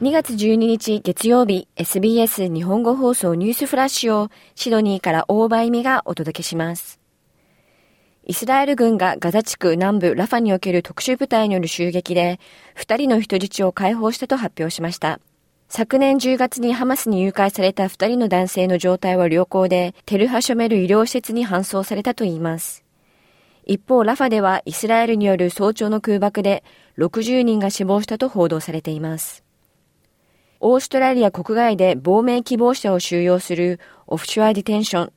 2月12日月曜日 SBS 日本語放送ニュースフラッシュをシドニーから大場意味がお届けします。イスラエル軍がガザ地区南部ラファにおける特殊部隊による襲撃で2人の人質を解放したと発表しました。昨年10月にハマスに誘拐された2人の男性の状態は良好でテルハショメル医療施設に搬送されたといいます。一方、ラファではイスラエルによる早朝の空爆で60人が死亡したと報道されています。オーストラリア国外で亡命希望者を収容するオフショアディテンション。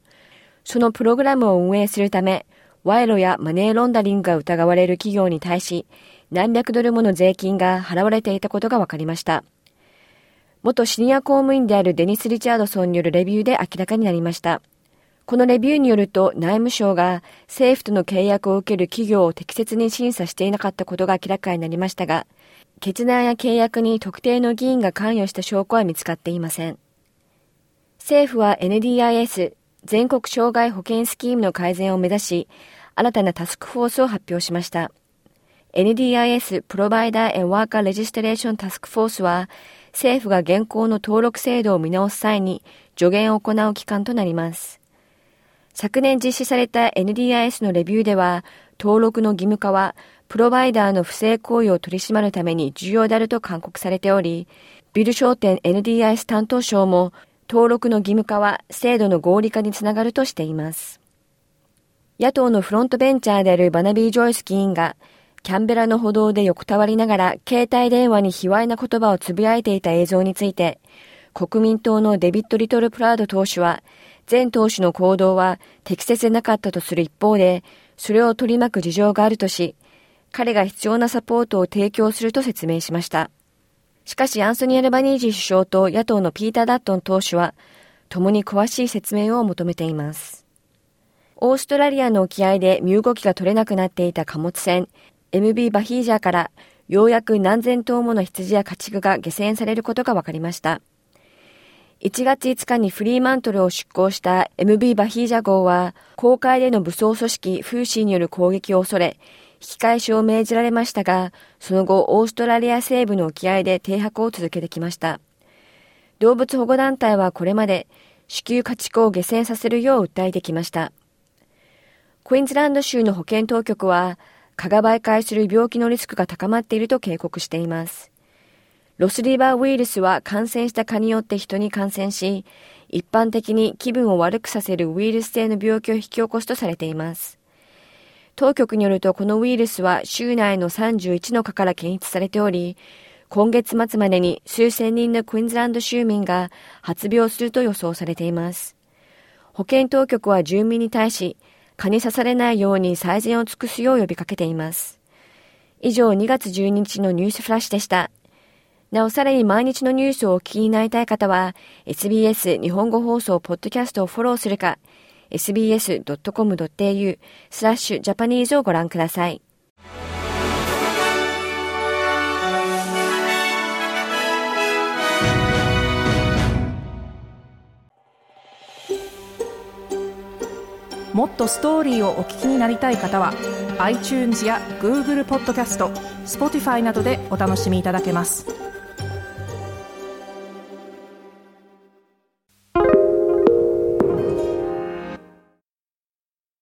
そのプログラムを運営するため、賄賂やマネーロンダリングが疑われる企業に対し、何百ドルもの税金が払われていたことが分かりました。元シニア公務員であるデニス・リチャードソンによるレビューで明らかになりました。このレビューによると内務省が政府との契約を受ける企業を適切に審査していなかったことが明らかになりましたが、決断や契約に特定の議員が関与した証拠は見つかっていません。政府は NDIS 全国障害保険スキームの改善を目指し、新たなタスクフォースを発表しました。NDIS Provider and Worker Registration Task Force は、政府が現行の登録制度を見直す際に助言を行う機関となります。昨年実施された NDIS のレビューでは、登録の義務化はプロバイダーの不正行為を取り締まるために重要であると勧告されており、ビル商店 NDIS 担当省も登録の義務化は制度の合理化につながるとしています。野党のフロントベンチャーであるバナビー・ジョイス議員が、キャンベラの歩道で横たわりながら携帯電話に卑猥な言葉をつぶやいていた映像について、国民党のデビッド・リトル・プラード党首は、前党首の行動は適切でなかったとする一方で、それを取り巻く事情があるとし、彼が必要なサポートを提供すると説明しました。しかしアンソニー・アルバニージー首相と野党のピーター・ダットン党首は、共に詳しい説明を求めています。オーストラリアの沖合で身動きが取れなくなっていた貨物船 MB バヒージャーからようやく何千頭もの羊や家畜が下船されることが分かりました。1月5日にフリーマントルを出港した MB バヒージャ号は、公海での武装組織フーシーによる攻撃を恐れ、引き返しを命じられましたが、その後、オーストラリア西部の沖合で停泊を続けてきました。動物保護団体はこれまで、子宮家畜を下船させるよう訴えてきました。クイーンズランド州の保健当局は、蚊が媒介する病気のリスクが高まっていると警告しています。ロスリバーウイルスは感染した蚊によって人に感染し、一般的に気分を悪くさせるウイルス性の病気を引き起こすとされています。当局によるとこのウイルスは州内の31の蚊から検出されており、今月末までに数千人のクイーンズランド州民が発病すると予想されています。保健当局は住民に対し、蚊に刺されないように最善を尽くすよう呼びかけています。以上2月12日のニュースフラッシュでした。なおさらに毎日のニュースをお聞きになりたい方は、SBS 日本語放送ポッドキャストをフォローするか、sbs.com.au スラッシュジャパニーズをご覧ください。もっとストーリーをお聞きになりたい方は iTunes や Google ポッドキャスト Spotify などでお楽しみいただけます。